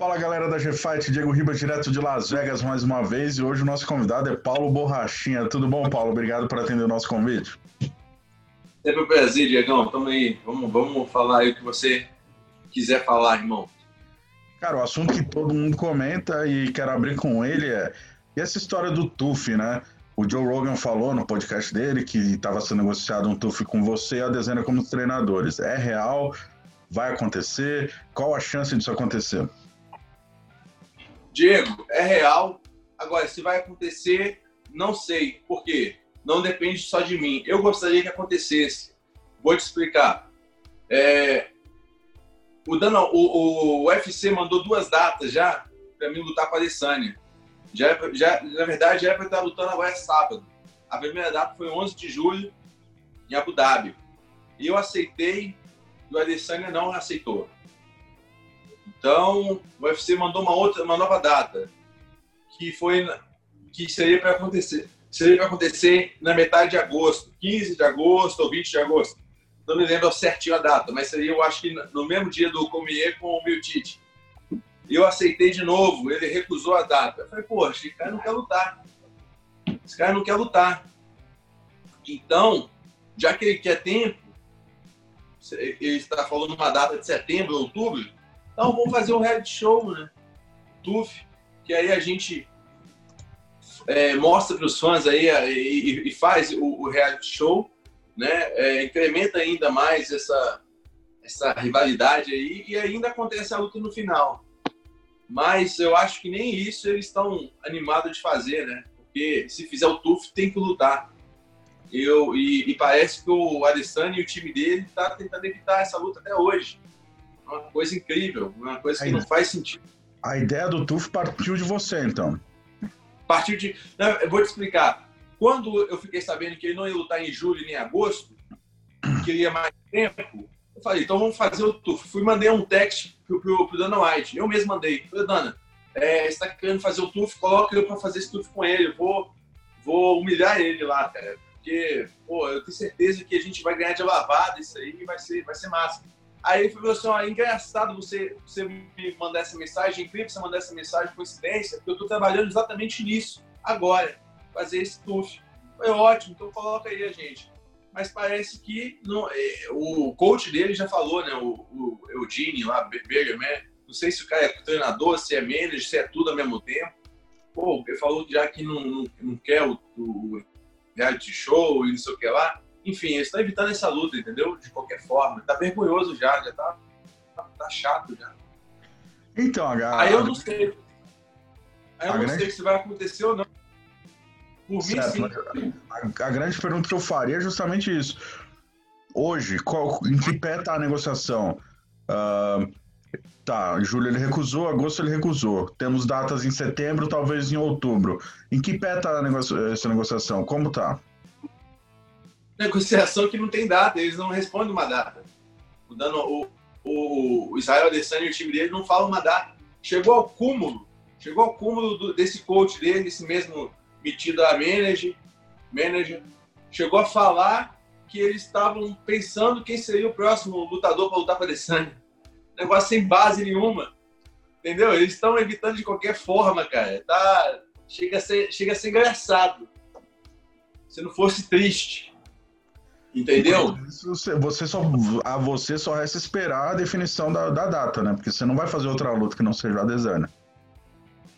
Fala galera da G-Fight, Diego Ribas, direto de Las Vegas mais uma vez. E hoje o nosso convidado é Paulo Borrachinha. Tudo bom, Paulo? Obrigado por atender o nosso convite. Sempre um prazer, Diegão. Tamo aí. Vamos, vamos falar aí o que você quiser falar, irmão. Cara, o assunto que todo mundo comenta e quero abrir com ele é e essa história do TUF, né? O Joe Rogan falou no podcast dele que estava sendo negociado um TUF com você e a dezena como treinadores. É real? Vai acontecer? Qual a chance disso acontecer? Diego, é real. Agora, se vai acontecer, não sei. Por quê? Não depende só de mim. Eu gostaria que acontecesse. Vou te explicar. É, o, Dana, o, o, UFC mandou duas datas já para mim lutar com a Adesanya. Já, já, na verdade, já é para estar lutando agora é sábado. A primeira data foi 11 de julho, em Abu Dhabi. E eu aceitei, e o Adesanya não aceitou. Então, o UFC mandou uma outra, uma nova data, que foi que seria para acontecer, seria para acontecer na metade de agosto, 15 de agosto ou 20 de agosto. Não me lembro certinho a data, mas seria, eu acho que no mesmo dia do Comier com o Miltite. Eu aceitei de novo, ele recusou a data. Eu falei, pô, esse cara não quer lutar. Esse cara não quer lutar. Então, já que ele quer tempo, ele está falando uma data de setembro, outubro, então vamos fazer um reality show, né? TUF, que aí a gente é, mostra para os fãs aí e, e faz o, o, reality show, né? É, incrementa ainda mais essa, essa rivalidade aí e ainda acontece a luta no final. Mas eu acho que nem isso eles estão animados de fazer, né? Porque se fizer o TUF tem que lutar. Eu, e, e parece que o Adesanya e o time dele está tentando evitar essa luta até hoje uma coisa incrível, uma coisa que não faz sentido. A ideia do TUF partiu de você, então? Partiu de. Não, eu vou te explicar. Quando eu fiquei sabendo que ele não ia lutar em julho nem em agosto, queria mais tempo, eu falei, então vamos fazer o TUF. Fui mandei um text pro, pro, pro Dana White. Eu mesmo mandei. Falei, Dana, é, você está querendo fazer o TUF, coloca eu para fazer esse TUF com ele. Eu vou, vou humilhar ele lá, cara. Porque, pô, eu tenho certeza que a gente vai ganhar de lavada isso aí vai ser, vai ser massa. Aí ele falou assim: ó, é engraçado você, você me mandar essa mensagem, incrível você mandar essa mensagem, coincidência, porque eu estou trabalhando exatamente nisso, agora, fazer esse TUF. Foi ótimo, então coloca aí a gente. Mas parece que não, é, o coach dele já falou, né? O, o Eugene lá, Berger, né? Não sei se o cara é treinador, se é manager, se é tudo ao mesmo tempo. Pô, ele falou já que não, não, não quer o, o reality show e não sei o que lá. Enfim, eles estão evitando essa luta, entendeu? De qualquer forma. Tá vergonhoso já, já tá, tá, tá chato já. Então, a... Aí eu não sei. Aí eu a não grande... sei se vai acontecer ou não. Por certo, mim, sim. A, a, grande pergunta que eu faria é justamente isso. Hoje, qual, em que pé está a negociação? Uh, tá, julho ele recusou, agosto ele recusou. Temos datas em setembro, talvez em outubro. Em que pé está negocia essa negociação? Como está? negociação que não tem data, eles não respondem uma data. O, Dano, o, o, Israel Adesanya e o time dele não falam uma data. Chegou ao cúmulo, chegou ao cúmulo do, desse coach dele, esse mesmo metido a manager, manager, chegou a falar que eles estavam pensando quem seria o próximo lutador para lutar para Adesanya. Negócio sem base nenhuma. Entendeu? Eles estão evitando de qualquer forma, cara. Tá, chega, a ser, chega a ser engraçado. Se não fosse triste. Entendeu? Você só, a você só resta esperar a definição da, da data, né? Porque você não vai fazer outra luta que não seja a Adesanya.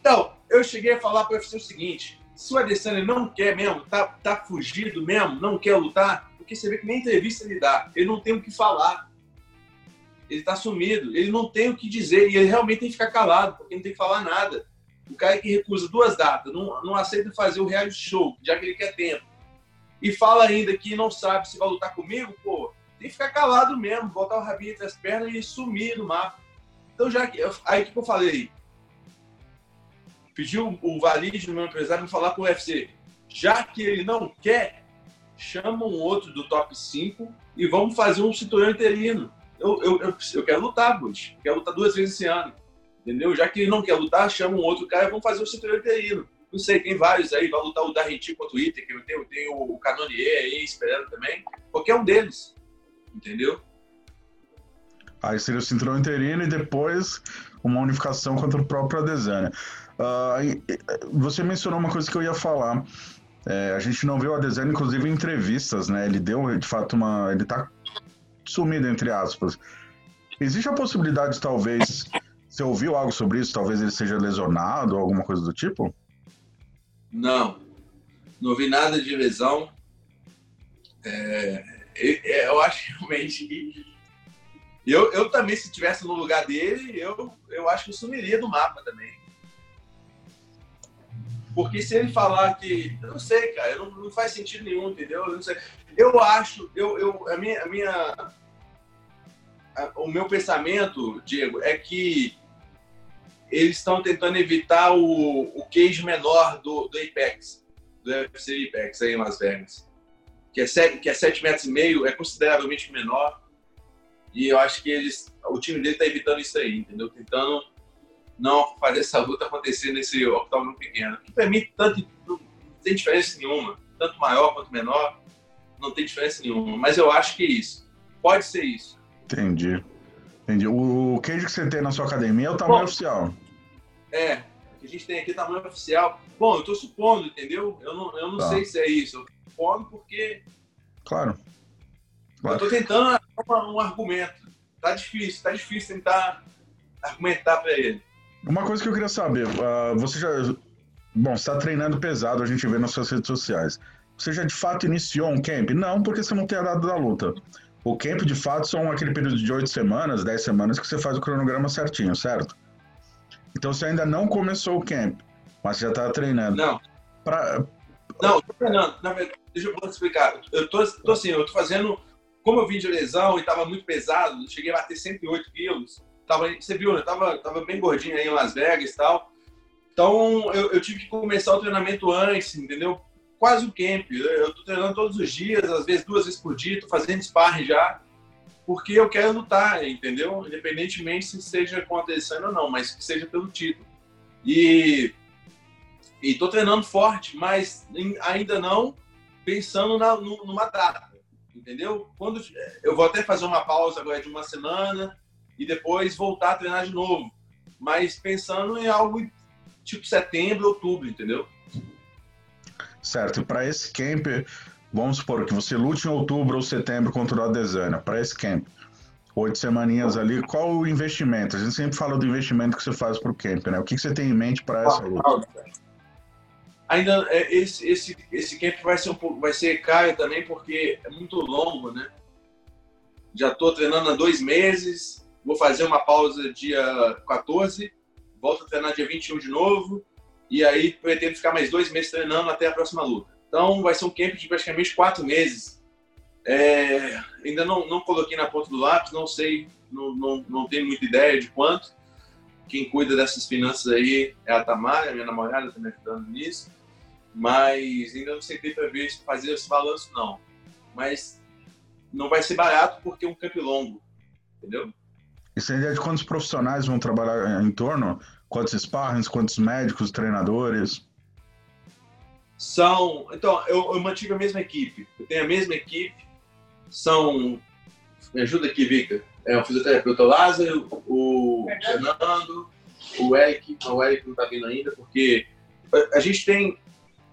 Então, eu cheguei a falar para o UFC o seguinte: se o Adesanya não quer mesmo, tá, tá fugido mesmo, não quer lutar, porque você vê que nem entrevista ele dá, ele não tem o que falar. Ele tá sumido, ele não tem o que dizer e ele realmente tem que ficar calado, porque não tem que falar nada. O cara que recusa duas datas, não, não aceita fazer o reality show, já que ele quer tempo e fala ainda que não sabe se vai lutar comigo, pô, tem que ficar calado mesmo, botar o rabinho entre as pernas e sumir no mapa. Então, já que. Aí que eu falei? Pediu o Valide, meu empresário, me falar com o UFC. Já que ele não quer, chama um outro do top 5 e vamos fazer um cinturão interino. Eu, eu, eu, eu quero lutar, Bush. Quero lutar duas vezes esse ano. Entendeu? Já que ele não quer lutar, chama um outro cara e vamos fazer um cinturão interino. Não sei, tem vários aí. Vai lutar o Darrentinho contra o Iter, que eu tenho, tenho o Canonier aí esperando também. Qualquer um deles. Entendeu? Aí seria o cinturão interino e depois uma unificação contra o próprio Adesanya. Uh, você mencionou uma coisa que eu ia falar. É, a gente não viu o Adesanya, inclusive, em entrevistas, né? Ele deu, de fato, uma... Ele tá sumido, entre aspas. Existe a possibilidade, talvez... Você ouviu algo sobre isso? Talvez ele seja lesionado ou alguma coisa do tipo? Não. Não vi nada de lesão. É, eu acho realmente que eu, eu também, se estivesse no lugar dele, eu, eu acho que eu sumiria do mapa também. Porque se ele falar que. Eu não sei, cara, não, não faz sentido nenhum, entendeu? Eu, não sei. eu acho, eu, eu, a minha. A minha a, o meu pensamento, Diego, é que eles estão tentando evitar o, o cage menor do, do Apex, do UFC Apex aí em Las Vegas. Que é, 7, que é 7 metros e meio, é consideravelmente menor. E eu acho que eles, o time dele está evitando isso aí, entendeu? Tentando não fazer essa luta acontecer nesse octógono pequeno. Que para mim tanto, não tem diferença nenhuma. Tanto maior quanto menor, não tem diferença nenhuma. Mas eu acho que é isso. Pode ser isso. Entendi. Entendi. O queijo que você tem na sua academia é o tamanho Bom, oficial. É, o que a gente tem aqui é tamanho oficial. Bom, eu estou supondo, entendeu? Eu não, eu não tá. sei se é isso. Eu supondo porque. Claro. claro. Eu estou tentando um argumento. Tá difícil, tá difícil tentar argumentar para ele. Uma coisa que eu queria saber, uh, você já. Bom, você está treinando pesado, a gente vê nas suas redes sociais. Você já de fato iniciou um camp? Não, porque você não tem a data da luta. O camp, de fato, são aquele período de oito semanas, dez semanas que você faz o cronograma certinho, certo? Então você ainda não começou o camp, mas já está treinando. Não. Pra... Não, treinando. Deixa eu explicar. Eu tô, tô assim, eu tô fazendo. Como eu vim de lesão e estava muito pesado, cheguei a bater 108 quilos. Tava, você viu, né? Tava, tava bem gordinho aí em Las Vegas e tal. Então eu, eu tive que começar o treinamento antes, entendeu? Quase o camp. Eu tô treinando todos os dias, às vezes duas vezes por dia, tô fazendo sparring já, porque eu quero lutar, entendeu? Independentemente se seja com a Adesanya ou não, mas que seja pelo título. E e tô treinando forte, mas ainda não pensando na, numa data, entendeu? Quando eu vou até fazer uma pausa agora de uma semana, e depois voltar a treinar de novo. Mas pensando em algo tipo setembro, outubro, entendeu? Certo. E para esse camp, vamos supor que você lute em outubro ou setembro contra o Adesanya. Para esse camp, oito semaninhas ali, qual o investimento? A gente sempre fala do investimento que você faz para o camp, né? O que, que você tem em mente para essa luta? Ainda é, esse, esse, esse camp vai ser um pouco, vai ser caro também porque é muito longo, né? Já estou treinando há dois meses, Vou fazer uma pausa dia 14, volto a treinar dia 21 de novo, e aí pretendo ficar mais dois meses treinando até a próxima luta. Então vai ser um camp de praticamente quatro meses. É, ainda não, não coloquei na ponta do lápis, não sei, não, não, não tenho muita ideia de quanto. Quem cuida dessas finanças aí é a Tamara, minha namorada, está me ajudando nisso. Mas ainda não sentei para ver fazer esse balanço, não. Mas não vai ser barato porque é um camp longo, entendeu? E você tem ideia de quantos profissionais vão trabalhar em torno? Quantos sparrings, quantos médicos, treinadores? São. Então, eu, eu mantive a mesma equipe. Eu tenho a mesma equipe. São. Me ajuda aqui, Vika. É o fisioterapeuta Lázaro, o Fernando, o Eric. o Eric não está vindo ainda, porque a gente tem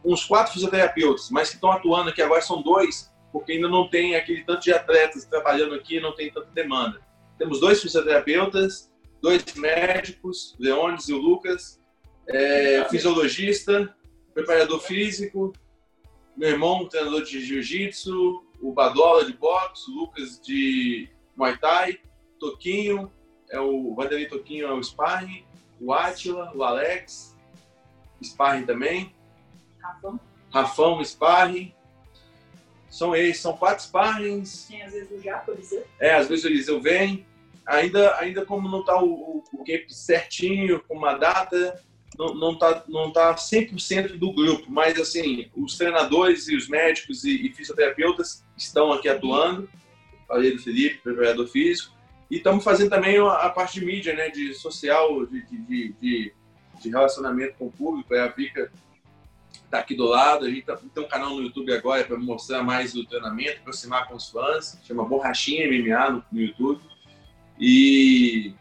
uns quatro fisioterapeutas, mas que estão atuando aqui agora são dois, porque ainda não tem aquele tanto de atletas trabalhando aqui, não tem tanta demanda. Temos dois fisioterapeutas, dois médicos, o Leones e o Lucas, é, fisiologista, preparador físico, meu irmão, treinador de jiu-jitsu, o Badola de boxe, o Lucas de Muay Thai, Toquinho, é o Vanderlei Toquinho é o sparring, o Atila, o Alex, sparring também. Rafão. Rafão, sparring. São eles, são quatro sparrings. Tem às vezes o Jaco, Eliseu. É, às vezes o Eliseu vem ainda, ainda como não está o, o, camp certinho, com uma data, não, não tá, não tá 100% do grupo, mas assim, os treinadores e os médicos e, e fisioterapeutas estão aqui atuando, falei do Felipe, preparador físico, e estamos fazendo também a, parte de mídia, né, de social, de, de, de, de relacionamento com o público, é a Vika está aqui do lado, a gente tá, tem um canal no YouTube agora para mostrar mais o treinamento, aproximar com os fãs, chama Borrachinha MMA no, no YouTube, E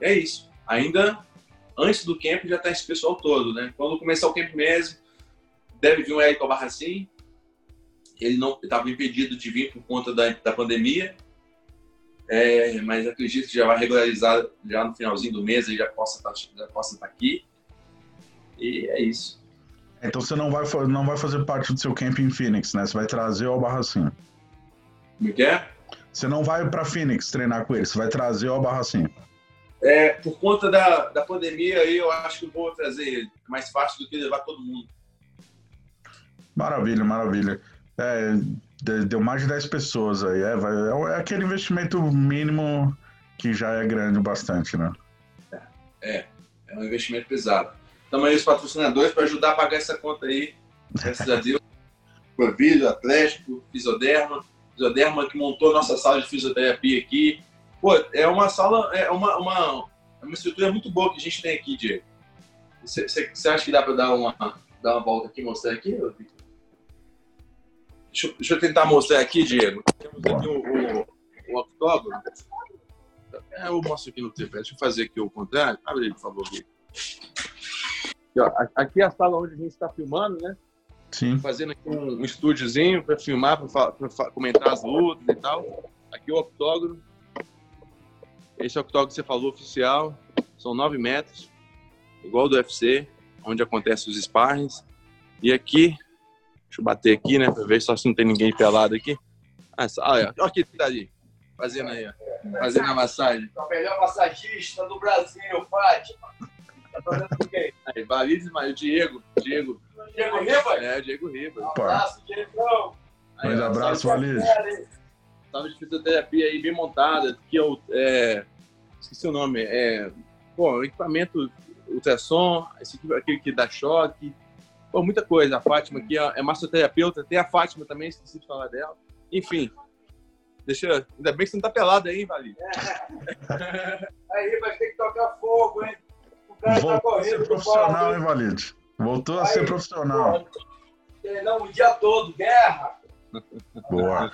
é isso. Ainda antes do camp já está esse pessoal todo, né? Quando começar o camp mesmo, deve vir o Elton Barracin. Ele não estava impedido de vir por conta da, da pandemia, é, mas acredito que já vai regularizar já no finalzinho do mês e já possa tá, já possa estar tá aqui. E é isso. Então você não vai, não vai fazer parte do seu camp em Phoenix, né? Você vai trazer o Barracinho. Como é que é? Você não vai para Phoenix treinar com ele, você vai trazer o Barracinho. É, por conta da, da pandemia, aí eu acho que vou trazer ele. É mais fácil do que levar todo mundo. Maravilha, maravilha. É, deu mais de 10 pessoas aí. É, vai, é, aquele investimento mínimo que já é grande bastante, né? É, é um investimento pesado. Estamos aí os patrocinadores para ajudar a pagar essa conta aí. Graças a Deus. Corvilho, Atlético, Fisioderma. Fisioderma que montou nossa sala de fisioterapia aqui. Pô, é uma sala, é uma, uma, é uma estrutura muito boa que a gente tem aqui, Diego. Você acha que dá para dar uma, dar uma volta aqui e mostrar aqui? Deixa, deixa, eu tentar mostrar aqui, Diego. Temos aqui o, o, o octógono. É, eu mostro aqui no TV. Deixa eu fazer aqui o contrário. Abre aí, por favor, Aqui, ó, aqui é a sala onde a gente está filmando, né? Sim. Fazendo aqui um, um estúdiozinho para filmar, para comentar as lutas e tal. Aqui o octógono. Esse é o octógono que você falou, oficial. São 9 metros, igual do UFC, onde acontecem os sparrings. E aqui Deixa eu bater aqui, né? Pra ver só se não tem ninguém pelado aqui. Ah, olha, olha aqui tá ali. Fazendo aí, ó. Fazendo a massagem. É o melhor massagista do Brasil, Fátima. Tá fazendo com quem? Aí, Valide, mas o Diego. Diego. Diego Riba? É, o Diego Riba. Um abraço, Diego. Um abraço, Valide. Tava de fisioterapia aí bem montada, que eu. É, esqueci o nome. É, pô, equipamento ultrassom, esse aqui, aquele que dá choque, Pô, muita coisa. A Fátima aqui é massoterapeuta. Tem a Fátima também, esqueci de falar dela. Enfim. Deixa, ainda bem que você não tá pelado aí, hein, Vali? É. Aí vai ter que tocar fogo, hein? Tá Voltou. A ser profissional, hein, Valide? Voltou a ser profissional. Não, o dia todo, guerra. Boa.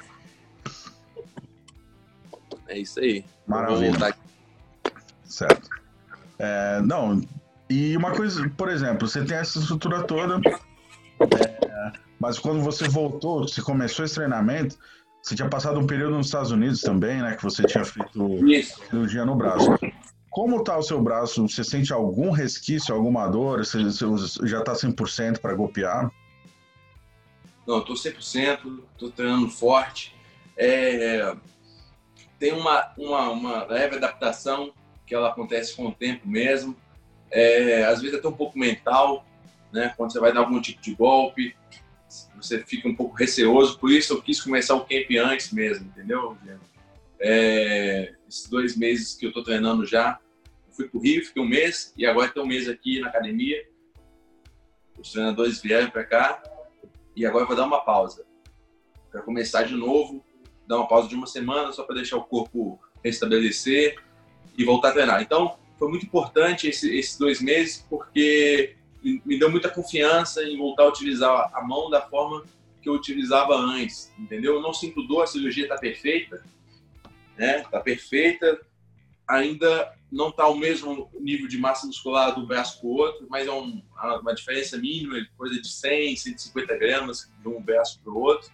É isso aí. Maravilha. Certo. É, não, e uma coisa, por exemplo, você tem essa estrutura toda, é, mas quando você voltou, você começou esse treinamento, você tinha passado um período nos Estados Unidos também, né? Que você tinha feito Isso. cirurgia no braço. Como está o seu braço? Você sente algum resquício, alguma dor? Você, você já está 100% para golpear? Não, estou 100%, estou treinando forte. É, tem uma, uma, uma leve adaptação que ela acontece com o tempo mesmo é, às vezes até um pouco mental, né? Quando você vai dar algum tipo de golpe, você fica um pouco receoso. Por isso eu quis começar o camp antes mesmo, entendeu? É, esses dois meses que eu estou treinando já, eu fui para o Rio, fiquei um mês e agora estou um mês aqui na academia. Os treinadores vieram para cá e agora eu vou dar uma pausa para começar de novo, dar uma pausa de uma semana só para deixar o corpo restabelecer e voltar a treinar. Então foi muito importante esse, esses dois meses porque me deu muita confiança em voltar a utilizar a mão da forma que eu utilizava antes, entendeu? Eu não sinto dor, a cirurgia está perfeita, né? Está perfeita, ainda não está ao mesmo nível de massa muscular do braço para o outro, mas é um, uma diferença mínima, coisa de 100, 150 gramas de um braço para o outro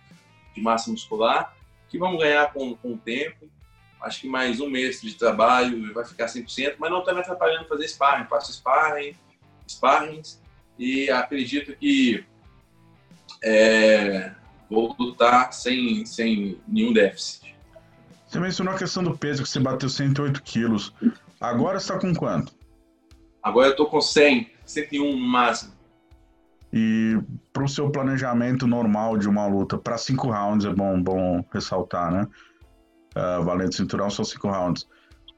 de massa muscular, que vamos ganhar com, com o tempo acho que mais um mês de trabalho vai ficar 100%, mas não está me atrapalhando fazer sparring. Faço sparring, sparrings e acredito que é, vou lutar sem, sem nenhum déficit. Você mencionou a questão do peso, que você bateu 108 quilos. Agora você está com quanto? Agora eu estou com 100, 101 no máximo. E para o seu planejamento normal de uma luta, para cinco rounds, é bom, bom ressaltar, né? uh, valendo cinturão são cinco rounds.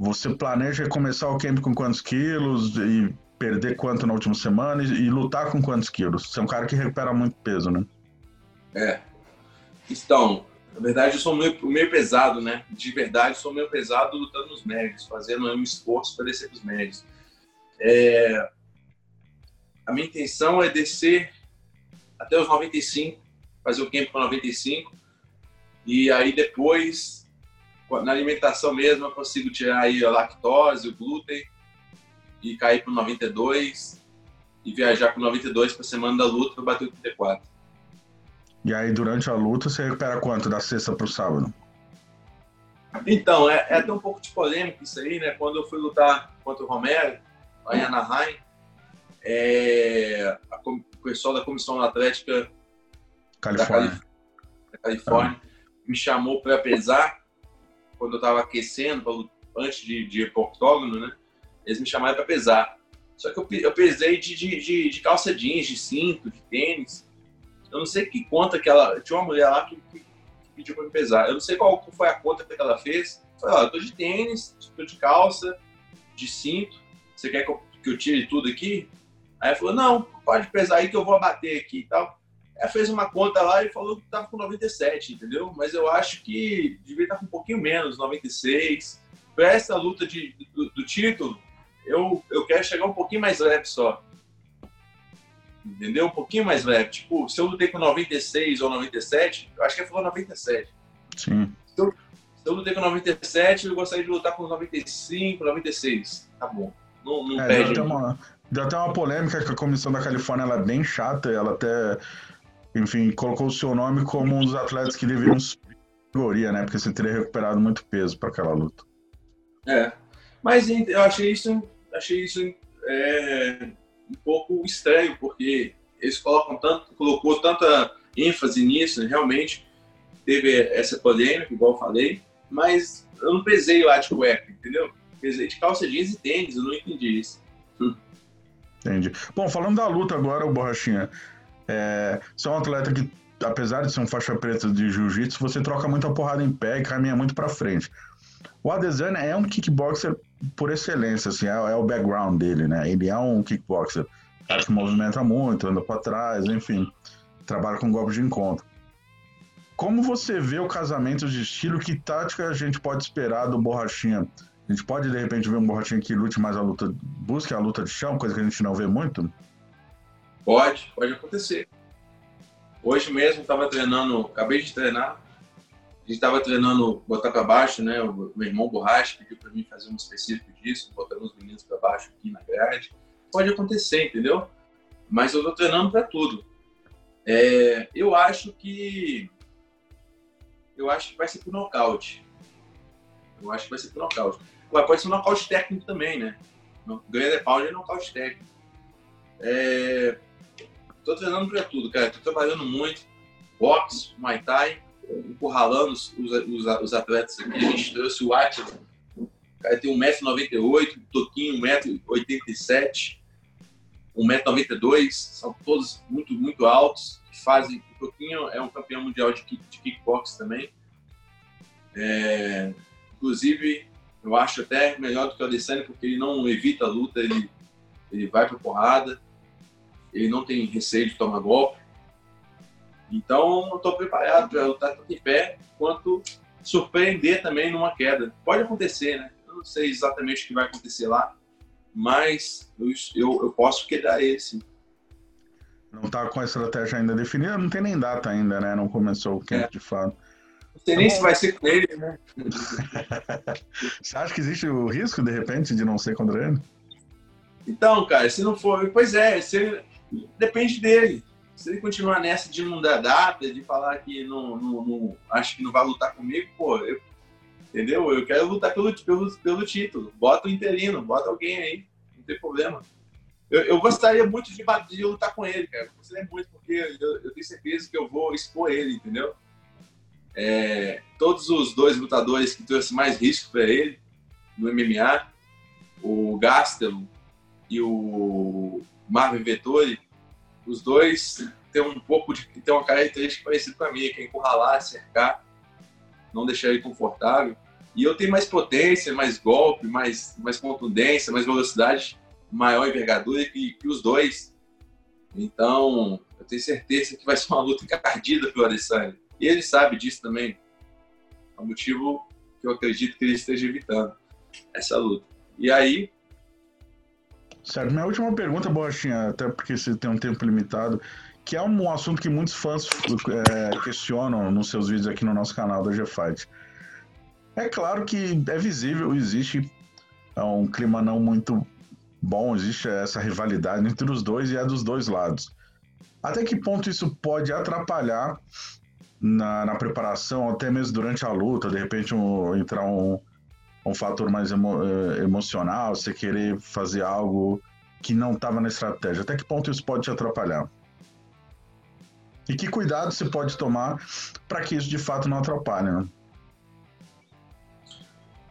Você planeja começar o camp com quantos quilos e perder quanto na última semana e, e lutar com quantos quilos? Você é um cara que recupera muito peso, né? É. Então, na verdade, eu sou meio, meio pesado, né? De verdade, sou meio pesado lutando nos médios, fazendo um esforço para descer os médios. É... A minha intenção é descer até os 95, fazer o camp com 95, e aí depois na alimentação mesmo eu consigo tirar aí a lactose, o glúten e cair para 92 e viajar com 92 para semana da luta para bater o 34. E aí durante a luta você recupera quanto da sexta para o sábado? Então, é, é, até um pouco de polêmico isso aí, né? Quando eu fui lutar contra o Romero, lá em Anaheim, é, a, o pessoal da Comissão Atlética Califórnia. da, Califórnia ah. me chamou para pesar quando eu estava aquecendo, antes de, de ir para o octógono, né? Eles me chamaram para pesar. Só que eu, eu pesei de, de, de, de, calça jeans, de cinto, de tênis. Eu não sei que conta que ela. Tinha uma mulher lá que, que, pediu para me pesar. Eu não sei qual foi a conta que ela fez. Eu falei, ó, eu tô de tênis, tô de calça, de cinto. Você quer que eu, que eu tire tudo aqui? Aí ela falou, não, pode pesar aí que eu vou abater aqui e tal. Ela fez uma conta lá e falou que estava com 97, entendeu? Mas eu acho que devia estar com um pouquinho menos, 96. Para essa luta de, do, do, título, eu, eu quero chegar um pouquinho mais leve só. Entendeu? Um pouquinho mais leve. Tipo, se eu lutei com 96 ou 97, eu acho que ele falou 97. Sim. Se eu, se eu lutei com 97, eu gostaria de lutar com 95, 96. Tá bom. Não, não é, perde. Deu até, uma, deu até uma polêmica que a comissão da Califórnia ela é bem chata, ela até enfim, colocou o seu nome como um dos atletas que deveriam subir categoria, né? Porque você teria recuperado muito peso para aquela luta. É, mas eu achei isso, achei isso é, um pouco estranho, porque eles colocam tanto, colocou tanta ênfase nisso, né? realmente teve essa polêmica, igual eu falei, mas eu não pesei lá de cueca, entendeu? Pesei de calça jeans e tênis, eu não entendi isso. Entendi. Bom, falando da luta agora, o Borrachinha, é, você é um atleta que, apesar de ser um faixa preta de jiu-jitsu, você troca muita porrada em pé e caminha muito para frente. O Adesanya é um kickboxer por excelência, assim, é, é, o background dele, né? Ele é um kickboxer, cara que movimenta muito, anda para trás, enfim, trabalha com golpes de encontro. Como você vê o casamento de estilo? Que tática a gente pode esperar do Borrachinha? A gente pode, de repente, ver um Borrachinha que lute mais a luta, busque a luta de chão, coisa que a gente não vê muito? Pode, pode acontecer. Hoje mesmo estava treinando, acabei de treinar. Gente estava treinando botar para baixo, né? O meu irmão Borracha pediu para mim fazer um específico disso, botando os meninos para baixo aqui na grade. Pode acontecer, entendeu? Mas eu estou treinando para tudo. É, eu acho que eu acho que vai ser por nocaute. Eu acho que vai ser por nocaute. Mas pode ser um nocaute técnico também, né? Ganha de pau é nocaute técnico. É, Tô treinando para tudo, cara. Tô trabalhando muito. Boxe, Muay Thai, encurralando os, os, os atletas aqui. A gente trouxe o Atila. O cara tem 1,98m, Toquinho 1,87m, 1,92m. São todos muito, muito altos. Que fazem. O Toquinho é um campeão mundial de, de kickbox também. É, inclusive, eu acho até melhor do que o Adesanya, porque ele não evita a luta, ele, ele vai para porrada ele não tem receio de tomar golpe. Então, eu estou preparado para lutar tanto em pé quanto surpreender também numa queda. Pode acontecer, né? Eu não sei exatamente o que vai acontecer lá, mas eu, eu, eu posso quedar esse. Não está com a estratégia ainda definida, não tem nem data ainda, né? Não começou o camp é. de fato. Não sei nem tá se vai ser com ele, né? Você acha que existe o risco, de repente, de não ser contra ele? Então, cara, se não for. Pois é, se, depende dele. Se ele continuar nessa de não dar data, de falar que não, não, não acho que não vai lutar comigo, pô, eu, entendeu? Eu quero lutar pelo, pelo, pelo título. Bota o interino, bota alguém aí, não tem problema. Eu, eu gostaria muito de, de, lutar com ele, cara. Gostaria muito, porque eu, eu, tenho certeza que eu vou expor ele, entendeu? É, todos os dois lutadores que trouxe mais risco para ele no MMA, o Gastelum e o Marvin Vettori, os dois têm um pouco de têm uma característica parecida com a minha, que é encurralar, cercar, não deixar ele confortável. E eu tenho mais potência, mais golpe, mais, mais contundência, mais velocidade, maior envergadura que, que os dois. Então, eu tenho certeza que vai ser uma luta encardida pelo Alessandro. E ele sabe disso também. É o motivo que eu acredito que ele esteja evitando essa luta. E aí, Certo. Minha última pergunta, Borrachinha, até porque você tem um tempo limitado, que é um assunto que muitos fãs é, questionam nos seus vídeos aqui no nosso canal da GFight. É claro que é visível, existe é um clima não muito bom, existe essa rivalidade entre os dois e é dos dois lados. Até que ponto isso pode atrapalhar na, na preparação, até mesmo durante a luta, de repente um, entrar um, um fator mais emo, eh, emocional, você querer fazer algo que não estava na estratégia? Até que ponto isso pode te atrapalhar? E que cuidado você pode tomar para que isso de fato não atrapalhe, né?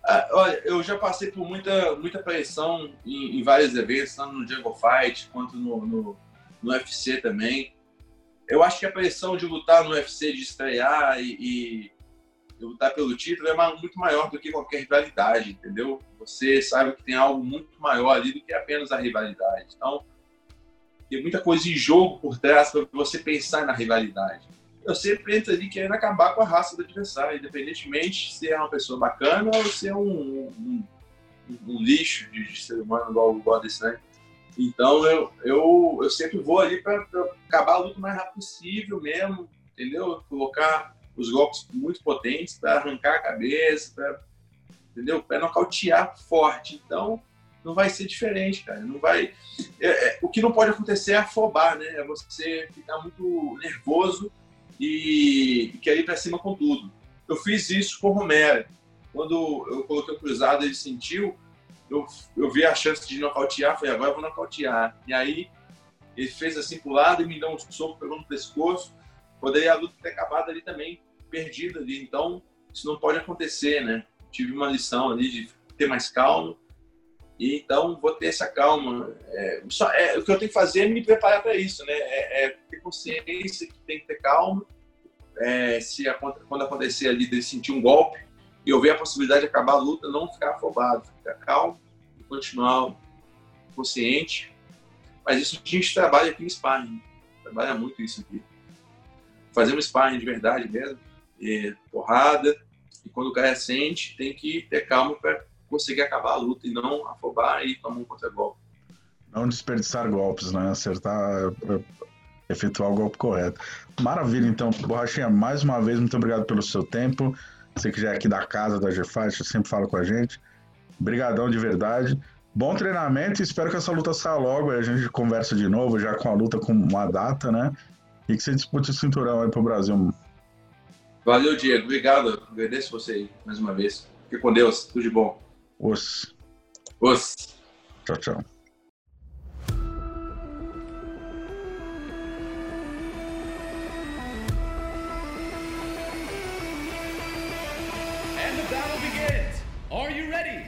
Ah, olha, eu já passei por muita, muita pressão em, em vários eventos, tanto no Jungle Fight quanto no, no, no, UFC também. Eu acho que a pressão de lutar no UFC, de estrear e, e lutar pelo título é muito maior do que qualquer rivalidade, entendeu? Você sabe que tem algo muito maior ali do que apenas a rivalidade. Então, tem muita coisa em jogo por trás para você pensar na rivalidade. Eu sempre entro ali querendo acabar com a raça do adversário, independentemente se é uma pessoa bacana ou se é um, um, um lixo de, de, ser humano igual, igual desse, né? Então eu, eu, eu sempre vou ali para acabar a luta o mais rápido possível mesmo, entendeu? Colocar os golpes muito potentes para arrancar a cabeça, para entendeu? Para nocautear forte. Então não vai ser diferente, cara. Não vai. É, é, o que não pode acontecer é afobar, né? É você ficar muito nervoso e, e querer ir para cima com tudo. Eu fiz isso com o Romero. Quando eu coloquei o cruzado, ele sentiu, eu, eu vi a chance de nocautear, falei, agora eu vou nocautear. E aí ele fez assim pro lado e me deu um soco, pegou no pescoço. Poderia a luta ter acabado ali também, perdida ali. Então, isso não pode acontecer, né? Tive uma lição ali de ter mais calmo e, então, vou ter essa calma. É, só, é, o que eu tenho que fazer é me preparar para isso, né? É, é, ter consciência que tem que ter calma. É, se a, quando acontecer ali de sentir um golpe e eu ver a possibilidade de acabar a luta, não ficar afobado, ficar calmo continuar consciente. Mas isso a gente trabalha aqui no sparring. Trabalha muito isso aqui. Fazer um sparring de verdade mesmo, porrada. E quando o cara sente, tem que ter calma para conseguir acabar a luta e não afobar e tomar um contra-golpe. Não desperdiçar golpes, né? Acertar, é, efetuar o golpe correto. Maravilha, então. Borrachinha, mais uma vez, muito obrigado pelo seu tempo. Você que já é aqui da casa da GFAT, sempre fala com a gente. Obrigadão de verdade. Bom treinamento e espero que essa luta saia logo. Aí a gente conversa de novo, já com a luta com uma data, né? E que você dispute o cinturão aí pro Brasil. Valeu, Diego. Obrigado. Agradeço você aí mais uma vez. Fique com Deus. Tudo de bom. Os. Os. Tchau, tchau. And the battle begins. Are you ready?